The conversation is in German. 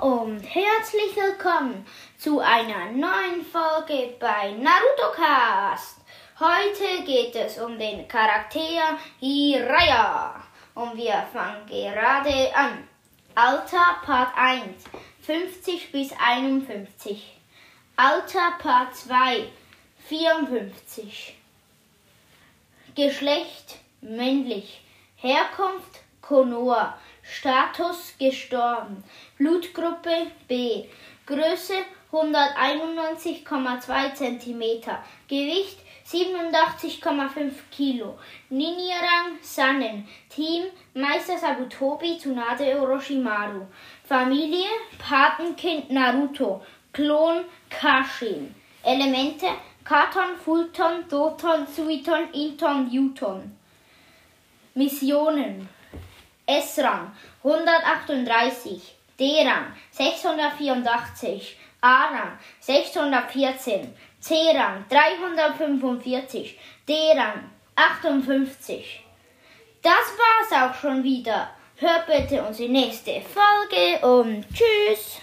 und herzlich willkommen zu einer neuen Folge bei Naruto Cast. Heute geht es um den Charakter Hiraya und wir fangen gerade an. Alter Part 1 50 bis 51. Alter Part 2 54. Geschlecht männlich. Herkunft Konoa. Status gestorben. Blutgruppe B. Größe 191,2 cm. Gewicht 87,5 Kilo. Ninja-Rang Sannen. Team Meister Sabutobi Tsunade Orochimaru. Familie Patenkind Naruto. Klon Kashin. Elemente Katon, Fulton, Doton, Suiton, Inton, Juton. Missionen S-Rang 138, D-Rang 684, A-Rang 614, C-Rang 345, D-Rang 58. Das war's auch schon wieder. Hört bitte unsere nächste Folge und tschüss.